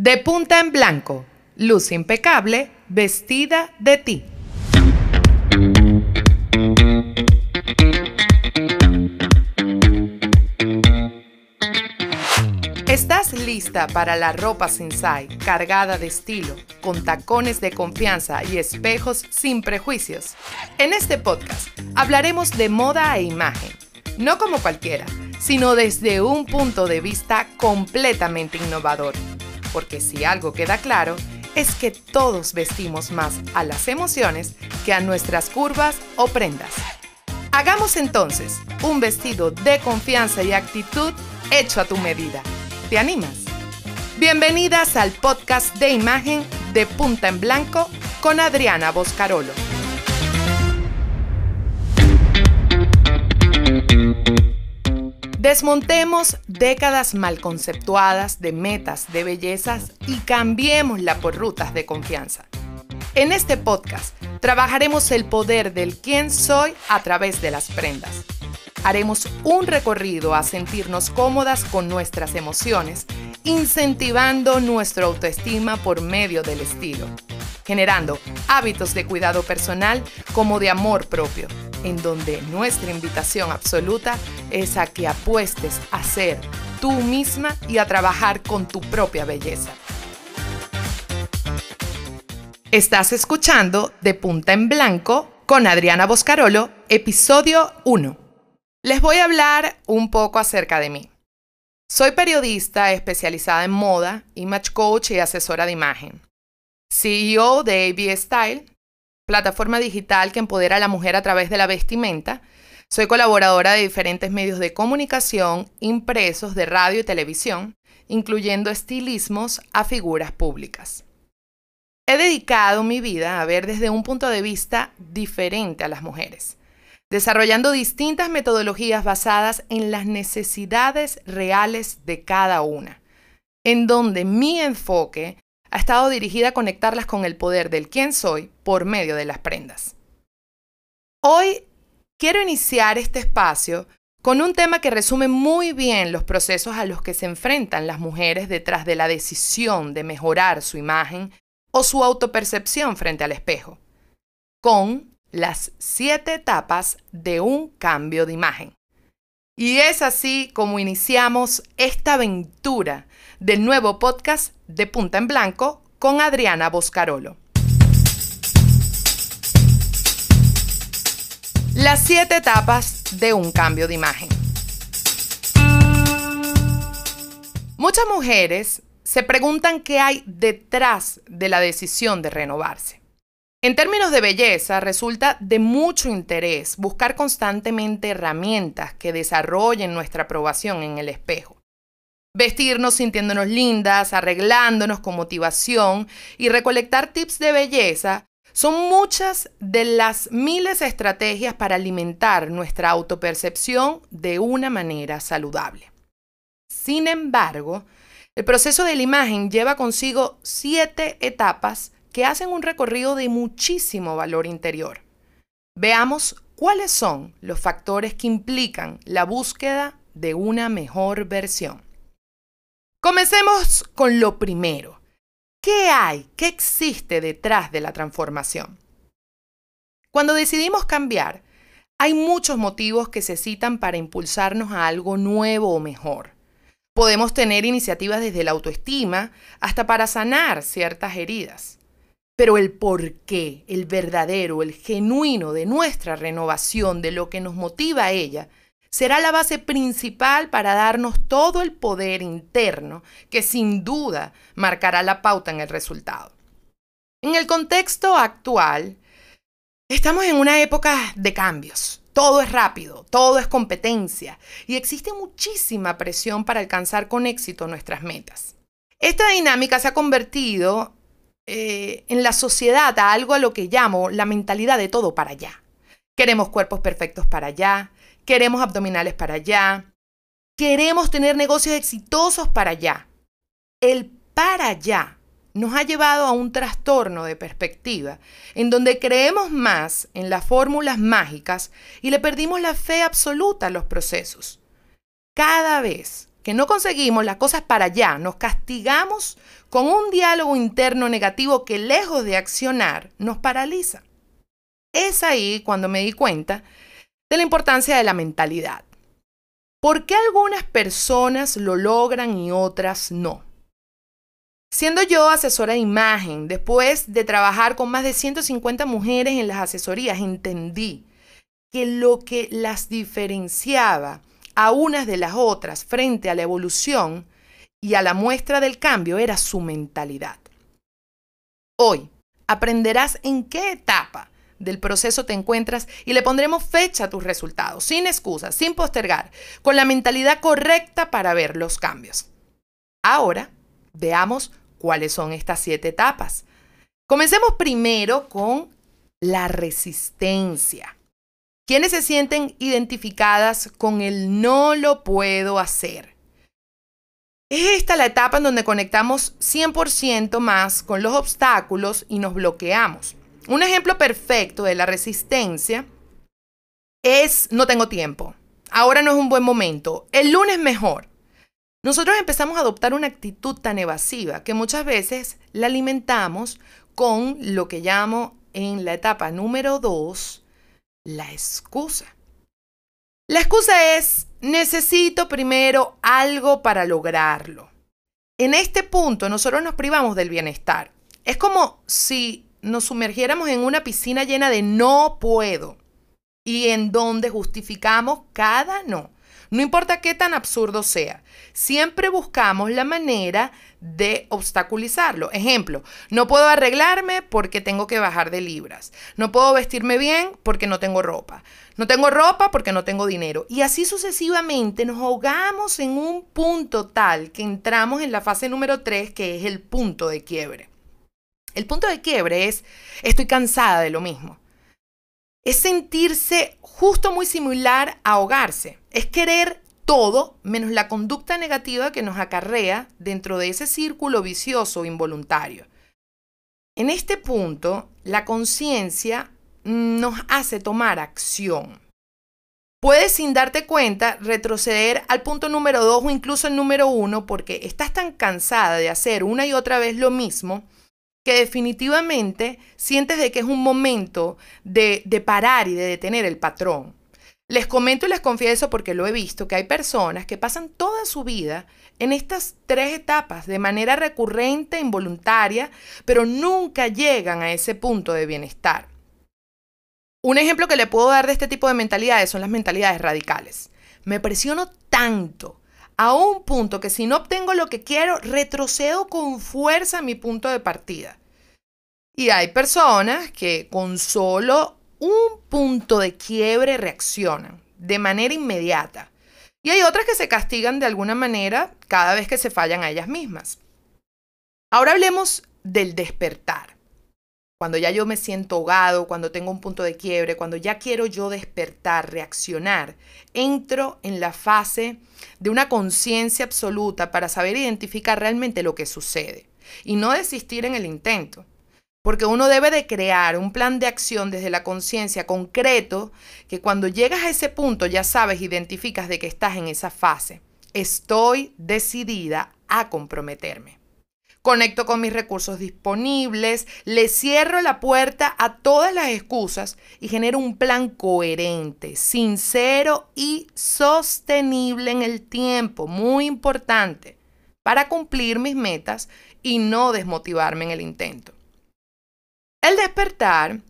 De punta en blanco, luz impecable, vestida de ti. ¿Estás lista para la ropa sensai cargada de estilo, con tacones de confianza y espejos sin prejuicios? En este podcast hablaremos de moda e imagen, no como cualquiera, sino desde un punto de vista completamente innovador. Porque si algo queda claro, es que todos vestimos más a las emociones que a nuestras curvas o prendas. Hagamos entonces un vestido de confianza y actitud hecho a tu medida. ¿Te animas? Bienvenidas al podcast de imagen de Punta en Blanco con Adriana Boscarolo. Desmontemos décadas mal conceptuadas de metas de bellezas y cambiémosla por rutas de confianza. En este podcast trabajaremos el poder del quién soy a través de las prendas haremos un recorrido a sentirnos cómodas con nuestras emociones, incentivando nuestra autoestima por medio del estilo, generando hábitos de cuidado personal como de amor propio, en donde nuestra invitación absoluta es a que apuestes a ser tú misma y a trabajar con tu propia belleza. Estás escuchando De Punta en Blanco con Adriana Boscarolo, episodio 1. Les voy a hablar un poco acerca de mí. Soy periodista especializada en moda, image coach y asesora de imagen. CEO de AB Style, plataforma digital que empodera a la mujer a través de la vestimenta. Soy colaboradora de diferentes medios de comunicación, impresos, de radio y televisión, incluyendo estilismos a figuras públicas. He dedicado mi vida a ver desde un punto de vista diferente a las mujeres desarrollando distintas metodologías basadas en las necesidades reales de cada una, en donde mi enfoque ha estado dirigida a conectarlas con el poder del quién soy por medio de las prendas. Hoy quiero iniciar este espacio con un tema que resume muy bien los procesos a los que se enfrentan las mujeres detrás de la decisión de mejorar su imagen o su autopercepción frente al espejo, con las siete etapas de un cambio de imagen. Y es así como iniciamos esta aventura del nuevo podcast de Punta en Blanco con Adriana Boscarolo. Las siete etapas de un cambio de imagen. Muchas mujeres se preguntan qué hay detrás de la decisión de renovarse. En términos de belleza, resulta de mucho interés buscar constantemente herramientas que desarrollen nuestra aprobación en el espejo. Vestirnos sintiéndonos lindas, arreglándonos con motivación y recolectar tips de belleza son muchas de las miles de estrategias para alimentar nuestra autopercepción de una manera saludable. Sin embargo, el proceso de la imagen lleva consigo siete etapas que hacen un recorrido de muchísimo valor interior. Veamos cuáles son los factores que implican la búsqueda de una mejor versión. Comencemos con lo primero. ¿Qué hay? ¿Qué existe detrás de la transformación? Cuando decidimos cambiar, hay muchos motivos que se citan para impulsarnos a algo nuevo o mejor. Podemos tener iniciativas desde la autoestima hasta para sanar ciertas heridas. Pero el porqué, el verdadero, el genuino de nuestra renovación, de lo que nos motiva a ella, será la base principal para darnos todo el poder interno que sin duda marcará la pauta en el resultado. En el contexto actual, estamos en una época de cambios. Todo es rápido, todo es competencia y existe muchísima presión para alcanzar con éxito nuestras metas. Esta dinámica se ha convertido eh, en la sociedad a algo a lo que llamo la mentalidad de todo para allá. Queremos cuerpos perfectos para allá, queremos abdominales para allá, queremos tener negocios exitosos para allá. El para allá nos ha llevado a un trastorno de perspectiva, en donde creemos más en las fórmulas mágicas y le perdimos la fe absoluta a los procesos. Cada vez que no conseguimos las cosas para allá, nos castigamos con un diálogo interno negativo que lejos de accionar nos paraliza. Es ahí cuando me di cuenta de la importancia de la mentalidad. ¿Por qué algunas personas lo logran y otras no? Siendo yo asesora de imagen, después de trabajar con más de 150 mujeres en las asesorías, entendí que lo que las diferenciaba a unas de las otras frente a la evolución y a la muestra del cambio era su mentalidad. Hoy aprenderás en qué etapa del proceso te encuentras y le pondremos fecha a tus resultados, sin excusas, sin postergar, con la mentalidad correcta para ver los cambios. Ahora, veamos cuáles son estas siete etapas. Comencemos primero con la resistencia. ¿Quiénes se sienten identificadas con el no lo puedo hacer? Es esta la etapa en donde conectamos 100% más con los obstáculos y nos bloqueamos. Un ejemplo perfecto de la resistencia es no tengo tiempo. Ahora no es un buen momento. El lunes mejor. Nosotros empezamos a adoptar una actitud tan evasiva que muchas veces la alimentamos con lo que llamo en la etapa número dos la excusa. La excusa es necesito primero algo para lograrlo. En este punto nosotros nos privamos del bienestar. Es como si nos sumergiéramos en una piscina llena de no puedo y en donde justificamos cada no. No importa qué tan absurdo sea, siempre buscamos la manera de obstaculizarlo. Ejemplo, no puedo arreglarme porque tengo que bajar de libras. No puedo vestirme bien porque no tengo ropa. No tengo ropa porque no tengo dinero. Y así sucesivamente nos ahogamos en un punto tal que entramos en la fase número 3, que es el punto de quiebre. El punto de quiebre es, estoy cansada de lo mismo. Es sentirse justo muy similar a ahogarse. Es querer todo menos la conducta negativa que nos acarrea dentro de ese círculo vicioso involuntario. En este punto, la conciencia nos hace tomar acción. Puedes sin darte cuenta retroceder al punto número 2 o incluso el número 1 porque estás tan cansada de hacer una y otra vez lo mismo que definitivamente sientes de que es un momento de, de parar y de detener el patrón. Les comento y les confieso porque lo he visto, que hay personas que pasan toda su vida en estas tres etapas de manera recurrente, involuntaria, pero nunca llegan a ese punto de bienestar. Un ejemplo que le puedo dar de este tipo de mentalidades son las mentalidades radicales. Me presiono tanto a un punto que si no obtengo lo que quiero, retrocedo con fuerza a mi punto de partida. Y hay personas que con solo un punto de quiebre reaccionan de manera inmediata. Y hay otras que se castigan de alguna manera cada vez que se fallan a ellas mismas. Ahora hablemos del despertar. Cuando ya yo me siento ahogado, cuando tengo un punto de quiebre, cuando ya quiero yo despertar, reaccionar, entro en la fase de una conciencia absoluta para saber identificar realmente lo que sucede y no desistir en el intento. Porque uno debe de crear un plan de acción desde la conciencia concreto que cuando llegas a ese punto ya sabes, identificas de que estás en esa fase. Estoy decidida a comprometerme conecto con mis recursos disponibles, le cierro la puerta a todas las excusas y genero un plan coherente, sincero y sostenible en el tiempo, muy importante, para cumplir mis metas y no desmotivarme en el intento. El despertar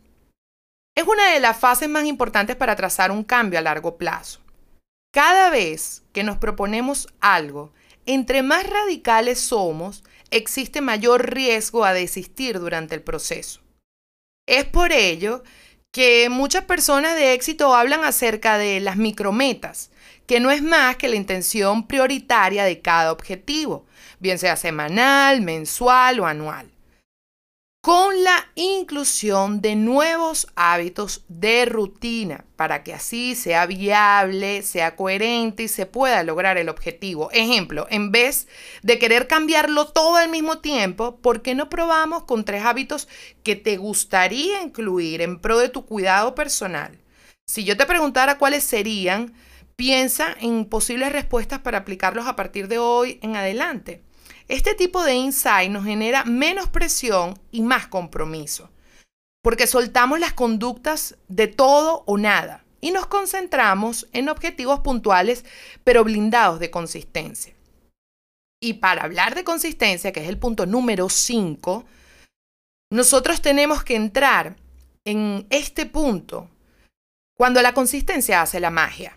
es una de las fases más importantes para trazar un cambio a largo plazo. Cada vez que nos proponemos algo, entre más radicales somos, existe mayor riesgo a desistir durante el proceso. Es por ello que muchas personas de éxito hablan acerca de las micrometas, que no es más que la intención prioritaria de cada objetivo, bien sea semanal, mensual o anual con la inclusión de nuevos hábitos de rutina para que así sea viable, sea coherente y se pueda lograr el objetivo. Ejemplo, en vez de querer cambiarlo todo al mismo tiempo, ¿por qué no probamos con tres hábitos que te gustaría incluir en pro de tu cuidado personal? Si yo te preguntara cuáles serían, Piensa en posibles respuestas para aplicarlos a partir de hoy en adelante. Este tipo de insight nos genera menos presión y más compromiso, porque soltamos las conductas de todo o nada y nos concentramos en objetivos puntuales pero blindados de consistencia. Y para hablar de consistencia, que es el punto número 5, nosotros tenemos que entrar en este punto cuando la consistencia hace la magia.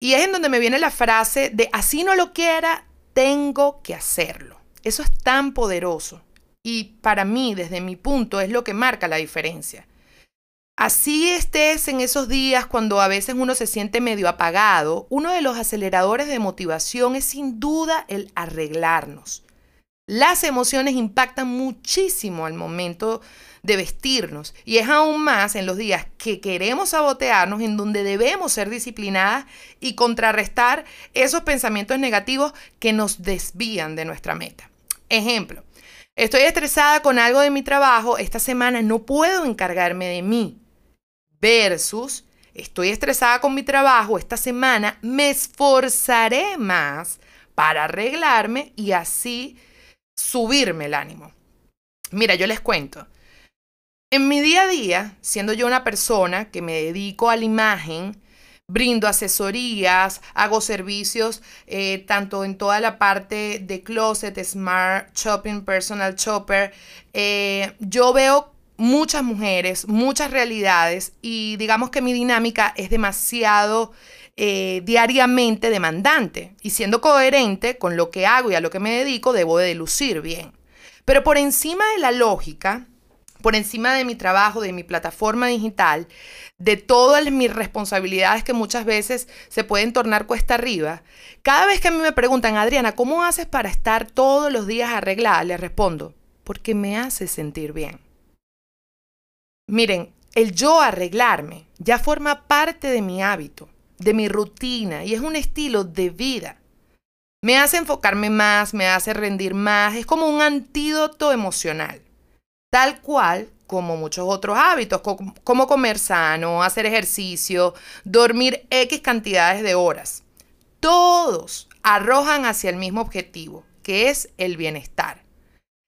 Y es en donde me viene la frase de así no lo quiera, tengo que hacerlo. Eso es tan poderoso. Y para mí, desde mi punto, es lo que marca la diferencia. Así estés en esos días cuando a veces uno se siente medio apagado, uno de los aceleradores de motivación es sin duda el arreglarnos. Las emociones impactan muchísimo al momento de vestirnos y es aún más en los días que queremos sabotearnos en donde debemos ser disciplinadas y contrarrestar esos pensamientos negativos que nos desvían de nuestra meta. Ejemplo, estoy estresada con algo de mi trabajo, esta semana no puedo encargarme de mí versus estoy estresada con mi trabajo, esta semana me esforzaré más para arreglarme y así subirme el ánimo. Mira, yo les cuento. En mi día a día, siendo yo una persona que me dedico a la imagen, brindo asesorías, hago servicios eh, tanto en toda la parte de closet, smart shopping, personal shopper, eh, yo veo muchas mujeres, muchas realidades y digamos que mi dinámica es demasiado eh, diariamente demandante y siendo coherente con lo que hago y a lo que me dedico, debo de lucir bien. Pero por encima de la lógica, por encima de mi trabajo, de mi plataforma digital, de todas mis responsabilidades que muchas veces se pueden tornar cuesta arriba, cada vez que a mí me preguntan, Adriana, ¿cómo haces para estar todos los días arreglada? Les respondo, porque me hace sentir bien. Miren, el yo arreglarme ya forma parte de mi hábito de mi rutina y es un estilo de vida. Me hace enfocarme más, me hace rendir más, es como un antídoto emocional, tal cual como muchos otros hábitos, como comer sano, hacer ejercicio, dormir X cantidades de horas. Todos arrojan hacia el mismo objetivo, que es el bienestar.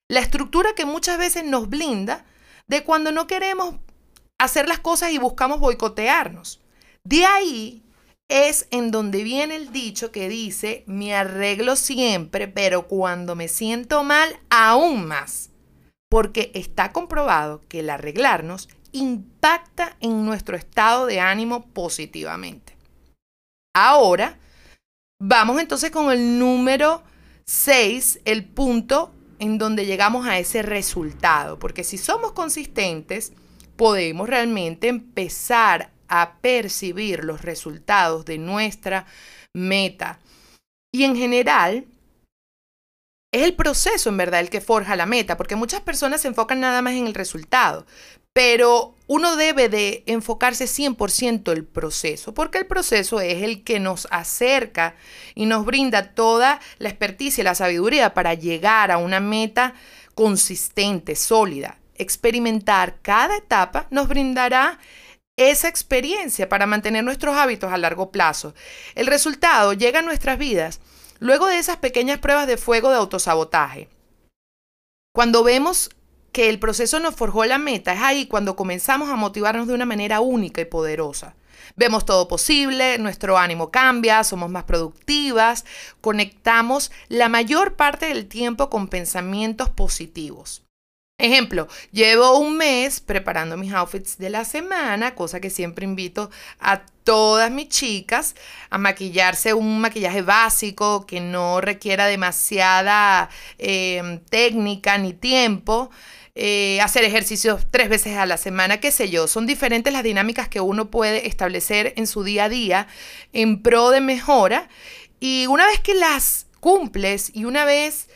La estructura que muchas veces nos blinda de cuando no queremos hacer las cosas y buscamos boicotearnos. De ahí es en donde viene el dicho que dice, me arreglo siempre, pero cuando me siento mal, aún más. Porque está comprobado que el arreglarnos impacta en nuestro estado de ánimo positivamente. Ahora, vamos entonces con el número 6, el punto en donde llegamos a ese resultado. Porque si somos consistentes, podemos realmente empezar a percibir los resultados de nuestra meta. Y en general, es el proceso en verdad el que forja la meta, porque muchas personas se enfocan nada más en el resultado, pero uno debe de enfocarse 100% el proceso, porque el proceso es el que nos acerca y nos brinda toda la experticia y la sabiduría para llegar a una meta consistente, sólida. Experimentar cada etapa nos brindará esa experiencia para mantener nuestros hábitos a largo plazo. El resultado llega a nuestras vidas luego de esas pequeñas pruebas de fuego de autosabotaje. Cuando vemos que el proceso nos forjó la meta, es ahí cuando comenzamos a motivarnos de una manera única y poderosa. Vemos todo posible, nuestro ánimo cambia, somos más productivas, conectamos la mayor parte del tiempo con pensamientos positivos. Ejemplo, llevo un mes preparando mis outfits de la semana, cosa que siempre invito a todas mis chicas a maquillarse un maquillaje básico que no requiera demasiada em, técnica ni tiempo. Eh, hacer ejercicios tres veces a la semana, qué sé yo. Son diferentes las dinámicas que uno puede establecer en su día a día en pro de mejora. Y una vez que las cumples y una vez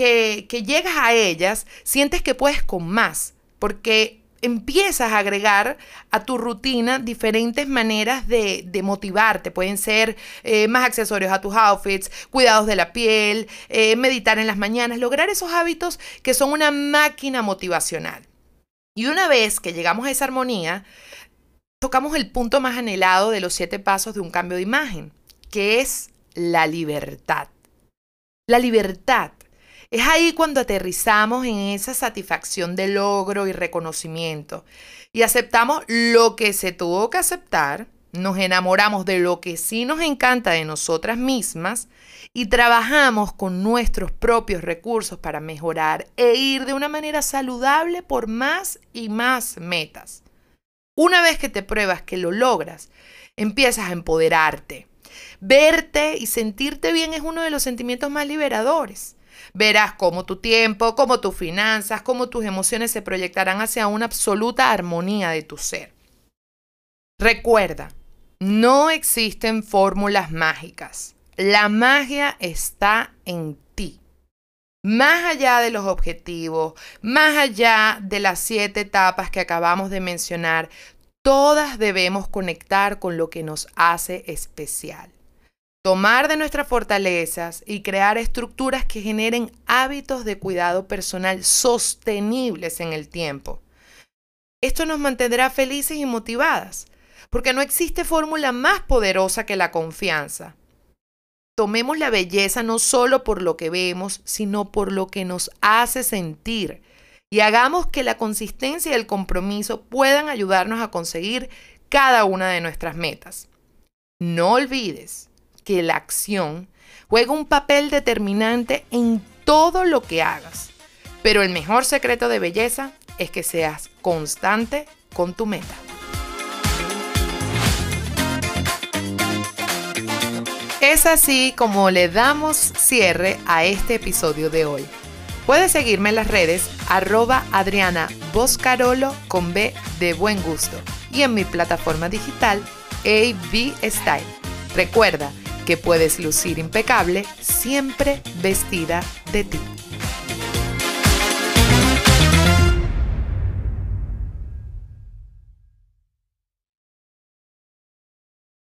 que, llegas a ellas, sientes que puedes con más, porque empiezas a agregar a tu rutina diferentes maneras de, motivarte. Pueden ser eh, más accesorios a tus outfits, cuidados de la piel, eh, meditar en las mañanas, lograr esos hábitos que son una máquina motivacional. Y una vez que llegamos a esa armonía, tocamos el punto más anhelado de los siete pasos de un cambio de imagen, que es la libertad. La libertad. Es ahí cuando aterrizamos en esa satisfacción de logro y reconocimiento y aceptamos lo que se tuvo que aceptar, nos enamoramos de lo que sí nos encanta de nosotras mismas y trabajamos con nuestros propios recursos para mejorar e ir de una manera saludable por más y más metas. Una vez que te pruebas que lo logras, empiezas a empoderarte. Verte y sentirte bien es uno de los sentimientos más liberadores. Verás cómo tu tiempo, cómo tus finanzas, cómo tus emociones se proyectarán hacia una absoluta armonía de tu ser. Recuerda, no existen fórmulas mágicas. La magia está en ti. Más allá de los objetivos, más allá de las siete etapas que acabamos de mencionar, todas debemos conectar con lo que nos hace especial tomar de nuestras fortalezas y crear estructuras que generen hábitos de cuidado personal sostenibles en el tiempo. Esto nos mantendrá felices y motivadas, porque no existe fórmula más poderosa que la confianza. Tomemos la belleza no solo por lo que vemos, sino por lo que nos hace sentir, y hagamos que la consistencia y el compromiso puedan ayudarnos a conseguir cada una de nuestras metas. No olvides que la acción juega un papel determinante en todo lo que hagas. Pero el mejor secreto de belleza es que seas constante con tu meta. Es así como le damos cierre a este episodio de hoy. Puedes seguirme en las redes arroba Adriana Boscarolo con B de buen gusto y en mi plataforma digital AB Style. Recuerda, que puedes lucir impecable siempre vestida de ti.